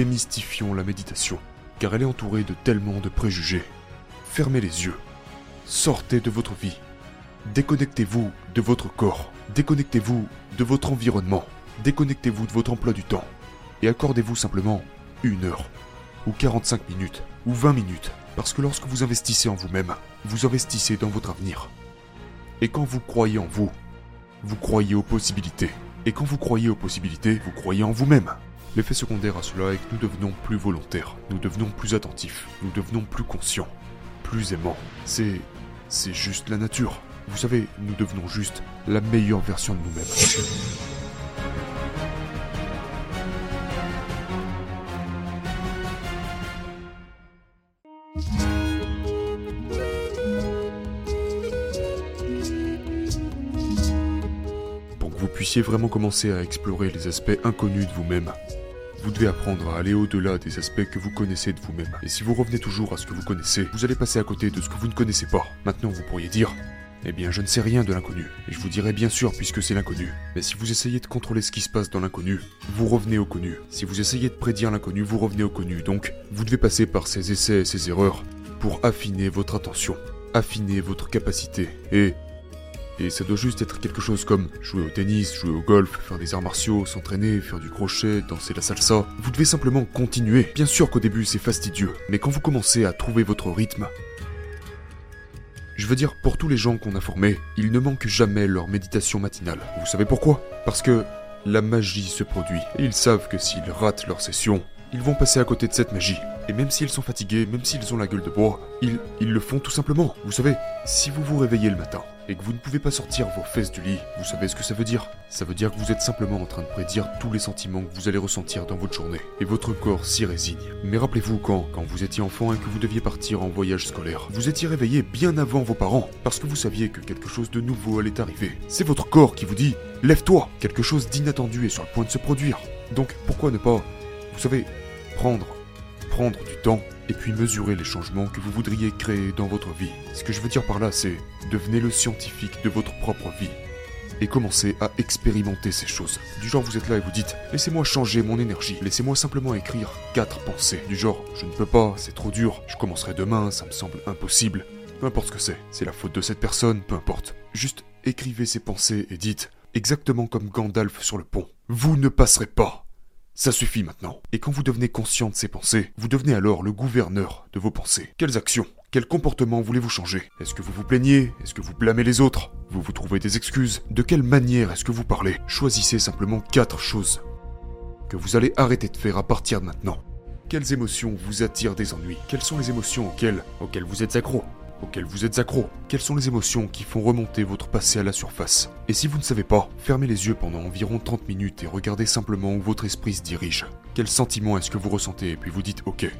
démystifions la méditation, car elle est entourée de tellement de préjugés. Fermez les yeux. Sortez de votre vie. Déconnectez-vous de votre corps. Déconnectez-vous de votre environnement. Déconnectez-vous de votre emploi du temps. Et accordez-vous simplement une heure, ou 45 minutes, ou 20 minutes. Parce que lorsque vous investissez en vous-même, vous investissez dans votre avenir. Et quand vous croyez en vous, vous croyez aux possibilités. Et quand vous croyez aux possibilités, vous croyez en vous-même. L'effet secondaire à cela est que nous devenons plus volontaires, nous devenons plus attentifs, nous devenons plus conscients, plus aimants. C'est. c'est juste la nature. Vous savez, nous devenons juste la meilleure version de nous-mêmes. Pour que vous puissiez vraiment commencer à explorer les aspects inconnus de vous-même, vous devez apprendre à aller au-delà des aspects que vous connaissez de vous-même. Et si vous revenez toujours à ce que vous connaissez, vous allez passer à côté de ce que vous ne connaissez pas. Maintenant, vous pourriez dire, eh bien, je ne sais rien de l'inconnu. Et je vous dirai bien sûr puisque c'est l'inconnu. Mais si vous essayez de contrôler ce qui se passe dans l'inconnu, vous revenez au connu. Si vous essayez de prédire l'inconnu, vous revenez au connu. Donc, vous devez passer par ces essais et ces erreurs pour affiner votre attention, affiner votre capacité. Et et ça doit juste être quelque chose comme jouer au tennis, jouer au golf, faire des arts martiaux, s'entraîner, faire du crochet, danser la salsa. Vous devez simplement continuer. Bien sûr qu'au début c'est fastidieux, mais quand vous commencez à trouver votre rythme, je veux dire, pour tous les gens qu'on a formés, ils ne manquent jamais leur méditation matinale. Vous savez pourquoi? Parce que la magie se produit. Et ils savent que s'ils ratent leur session, ils vont passer à côté de cette magie. Et même s'ils sont fatigués, même s'ils ont la gueule de bois, ils, ils le font tout simplement. Vous savez, si vous vous réveillez le matin et que vous ne pouvez pas sortir vos fesses du lit, vous savez ce que ça veut dire Ça veut dire que vous êtes simplement en train de prédire tous les sentiments que vous allez ressentir dans votre journée. Et votre corps s'y résigne. Mais rappelez-vous quand, quand vous étiez enfant et que vous deviez partir en voyage scolaire, vous étiez réveillé bien avant vos parents, parce que vous saviez que quelque chose de nouveau allait arriver. C'est votre corps qui vous dit Lève-toi Quelque chose d'inattendu est sur le point de se produire. Donc pourquoi ne pas, vous savez, prendre prendre du temps et puis mesurer les changements que vous voudriez créer dans votre vie. Ce que je veux dire par là, c'est devenez le scientifique de votre propre vie et commencez à expérimenter ces choses. Du genre, vous êtes là et vous dites Laissez-moi changer mon énergie, laissez-moi simplement écrire quatre pensées. Du genre, je ne peux pas, c'est trop dur, je commencerai demain, ça me semble impossible. Peu importe ce que c'est, c'est la faute de cette personne, peu importe. Juste écrivez ces pensées et dites, exactement comme Gandalf sur le pont Vous ne passerez pas ça suffit maintenant. Et quand vous devenez conscient de ces pensées, vous devenez alors le gouverneur de vos pensées. Quelles actions quel comportement voulez-vous changer? Est-ce que vous vous plaignez? Est-ce que vous blâmez les autres? Vous vous trouvez des excuses? De quelle manière est-ce que vous parlez? Choisissez simplement quatre choses que vous allez arrêter de faire à partir de maintenant. Quelles émotions vous attirent des ennuis? Quelles sont les émotions auxquelles, auxquelles vous êtes accro? Auxquelles vous êtes accro Quelles sont les émotions qui font remonter votre passé à la surface Et si vous ne savez pas, fermez les yeux pendant environ 30 minutes et regardez simplement où votre esprit se dirige. Quel sentiment est-ce que vous ressentez et puis vous dites ok.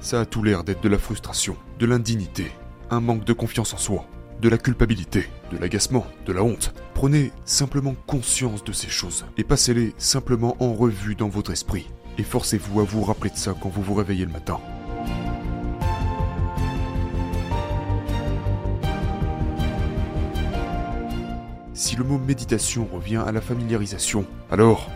Ça a tout l'air d'être de la frustration, de l'indignité, un manque de confiance en soi, de la culpabilité, de l'agacement, de la honte. Prenez simplement conscience de ces choses et passez-les simplement en revue dans votre esprit. Et forcez-vous à vous rappeler de ça quand vous vous réveillez le matin. Si le mot méditation revient à la familiarisation, alors,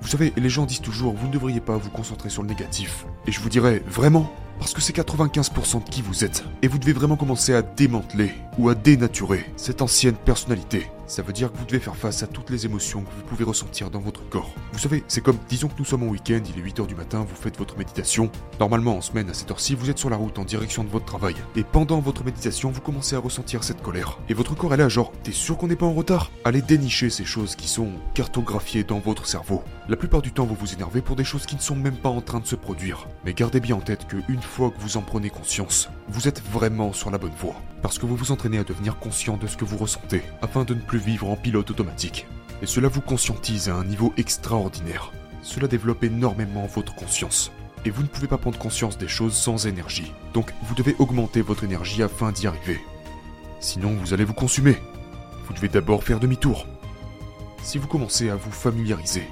vous savez, les gens disent toujours, vous ne devriez pas vous concentrer sur le négatif. Et je vous dirais, vraiment parce que c'est 95% de qui vous êtes. Et vous devez vraiment commencer à démanteler ou à dénaturer cette ancienne personnalité. Ça veut dire que vous devez faire face à toutes les émotions que vous pouvez ressentir dans votre corps. Vous savez, c'est comme, disons que nous sommes en week-end, il est 8h du matin, vous faites votre méditation. Normalement, en semaine, à cette heure-ci, vous êtes sur la route en direction de votre travail. Et pendant votre méditation, vous commencez à ressentir cette colère. Et votre corps est là, genre, t'es sûr qu'on n'est pas en retard? Allez dénicher ces choses qui sont cartographiées dans votre cerveau. La plupart du temps, vous vous énervez pour des choses qui ne sont même pas en train de se produire. Mais gardez bien en tête que une fois que vous en prenez conscience, vous êtes vraiment sur la bonne voie. Parce que vous vous entraînez à devenir conscient de ce que vous ressentez, afin de ne plus vivre en pilote automatique. Et cela vous conscientise à un niveau extraordinaire. Cela développe énormément votre conscience. Et vous ne pouvez pas prendre conscience des choses sans énergie. Donc vous devez augmenter votre énergie afin d'y arriver. Sinon vous allez vous consumer. Vous devez d'abord faire demi-tour. Si vous commencez à vous familiariser,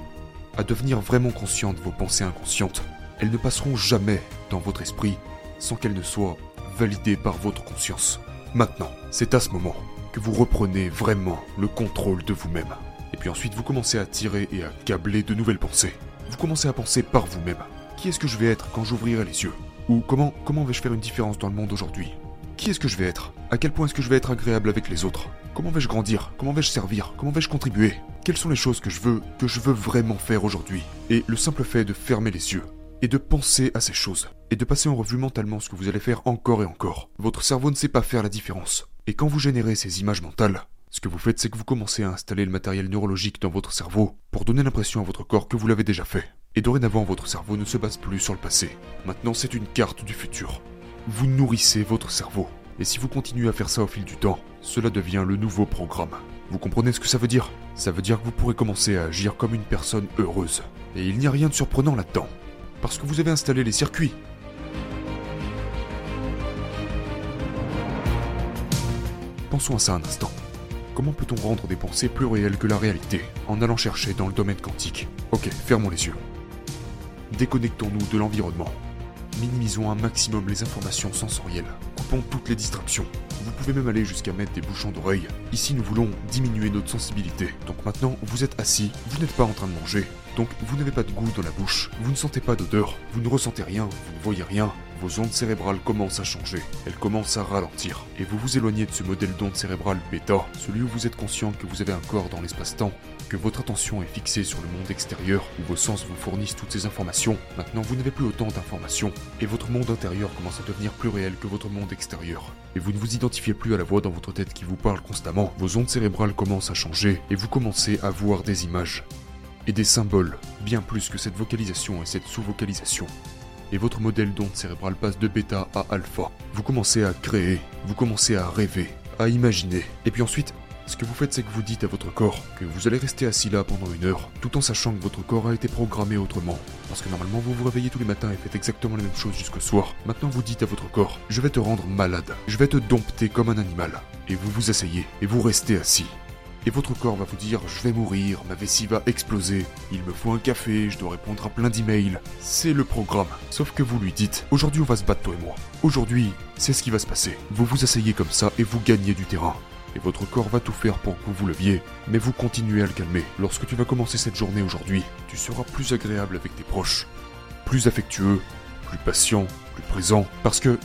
à devenir vraiment conscient de vos pensées inconscientes, elles ne passeront jamais dans votre esprit sans qu'elles ne soient validées par votre conscience. Maintenant, c'est à ce moment que vous reprenez vraiment le contrôle de vous-même. Et puis ensuite, vous commencez à tirer et à câbler de nouvelles pensées. Vous commencez à penser par vous-même. Qui est-ce que je vais être quand j'ouvrirai les yeux? Ou comment, comment vais-je faire une différence dans le monde aujourd'hui? Qui est-ce que je vais être? À quel point est-ce que je vais être agréable avec les autres? Comment vais-je grandir? Comment vais-je servir? Comment vais-je contribuer? Quelles sont les choses que je veux, que je veux vraiment faire aujourd'hui? Et le simple fait de fermer les yeux et de penser à ces choses, et de passer en revue mentalement ce que vous allez faire encore et encore. Votre cerveau ne sait pas faire la différence. Et quand vous générez ces images mentales, ce que vous faites, c'est que vous commencez à installer le matériel neurologique dans votre cerveau pour donner l'impression à votre corps que vous l'avez déjà fait. Et dorénavant, votre cerveau ne se base plus sur le passé. Maintenant, c'est une carte du futur. Vous nourrissez votre cerveau. Et si vous continuez à faire ça au fil du temps, cela devient le nouveau programme. Vous comprenez ce que ça veut dire? Ça veut dire que vous pourrez commencer à agir comme une personne heureuse. Et il n'y a rien de surprenant là-dedans. Parce que vous avez installé les circuits. Pensons à ça un instant. Comment peut-on rendre des pensées plus réelles que la réalité en allant chercher dans le domaine quantique Ok, fermons les yeux. Déconnectons-nous de l'environnement. Minimisons un maximum les informations sensorielles. Toutes les distractions. Vous pouvez même aller jusqu'à mettre des bouchons d'oreille. Ici, nous voulons diminuer notre sensibilité. Donc maintenant, vous êtes assis, vous n'êtes pas en train de manger. Donc vous n'avez pas de goût dans la bouche, vous ne sentez pas d'odeur, vous ne ressentez rien, vous ne voyez rien, vos ondes cérébrales commencent à changer, elles commencent à ralentir, et vous vous éloignez de ce modèle d'onde cérébrale bêta, celui où vous êtes conscient que vous avez un corps dans l'espace-temps, que votre attention est fixée sur le monde extérieur, où vos sens vous fournissent toutes ces informations. Maintenant, vous n'avez plus autant d'informations, et votre monde intérieur commence à devenir plus réel que votre monde extérieur. Et vous ne vous identifiez plus à la voix dans votre tête qui vous parle constamment. Vos ondes cérébrales commencent à changer, et vous commencez à voir des images et des symboles, bien plus que cette vocalisation et cette sous-vocalisation et votre modèle d'onde cérébrale passe de bêta à alpha. Vous commencez à créer, vous commencez à rêver, à imaginer. Et puis ensuite, ce que vous faites, c'est que vous dites à votre corps que vous allez rester assis là pendant une heure, tout en sachant que votre corps a été programmé autrement. Parce que normalement, vous vous réveillez tous les matins et faites exactement la même chose jusqu'au soir. Maintenant, vous dites à votre corps, je vais te rendre malade, je vais te dompter comme un animal. Et vous vous asseyez, et vous restez assis et votre corps va vous dire je vais mourir, ma vessie va exploser, il me faut un café, je dois répondre à plein d'emails. C'est le programme. Sauf que vous lui dites aujourd'hui on va se battre toi et moi. Aujourd'hui, c'est ce qui va se passer. Vous vous asseyez comme ça et vous gagnez du terrain. Et votre corps va tout faire pour que vous vous leviez, mais vous continuez à le calmer. Lorsque tu vas commencer cette journée aujourd'hui, tu seras plus agréable avec tes proches, plus affectueux, plus patient, plus présent, parce que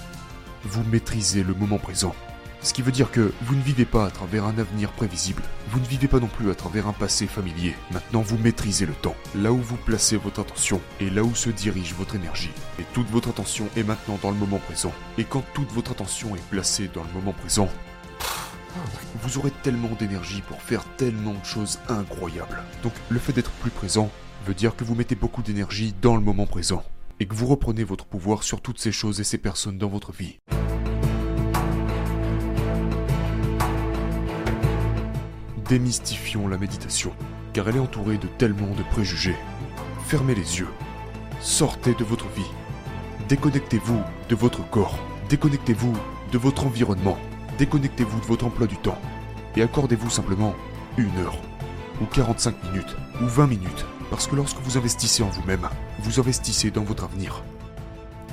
vous maîtrisez le moment présent. Ce qui veut dire que vous ne vivez pas à travers un avenir prévisible. Vous ne vivez pas non plus à travers un passé familier. Maintenant, vous maîtrisez le temps. Là où vous placez votre attention et là où se dirige votre énergie. Et toute votre attention est maintenant dans le moment présent. Et quand toute votre attention est placée dans le moment présent, vous aurez tellement d'énergie pour faire tellement de choses incroyables. Donc le fait d'être plus présent veut dire que vous mettez beaucoup d'énergie dans le moment présent. Et que vous reprenez votre pouvoir sur toutes ces choses et ces personnes dans votre vie. Démystifions la méditation, car elle est entourée de tellement de préjugés. Fermez les yeux. Sortez de votre vie. Déconnectez-vous de votre corps. Déconnectez-vous de votre environnement. Déconnectez-vous de votre emploi du temps. Et accordez-vous simplement une heure, ou 45 minutes, ou 20 minutes. Parce que lorsque vous investissez en vous-même, vous investissez dans votre avenir.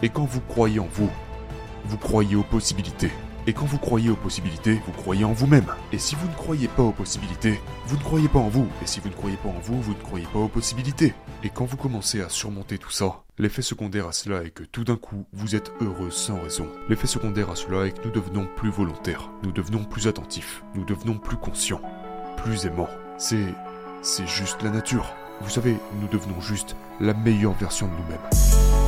Et quand vous croyez en vous, vous croyez aux possibilités. Et quand vous croyez aux possibilités, vous croyez en vous-même. Et si vous ne croyez pas aux possibilités, vous ne croyez pas en vous. Et si vous ne croyez pas en vous, vous ne croyez pas aux possibilités. Et quand vous commencez à surmonter tout ça, l'effet secondaire à cela est que tout d'un coup, vous êtes heureux sans raison. L'effet secondaire à cela est que nous devenons plus volontaires, nous devenons plus attentifs, nous devenons plus conscients, plus aimants. C'est... c'est juste la nature. Vous savez, nous devenons juste la meilleure version de nous-mêmes.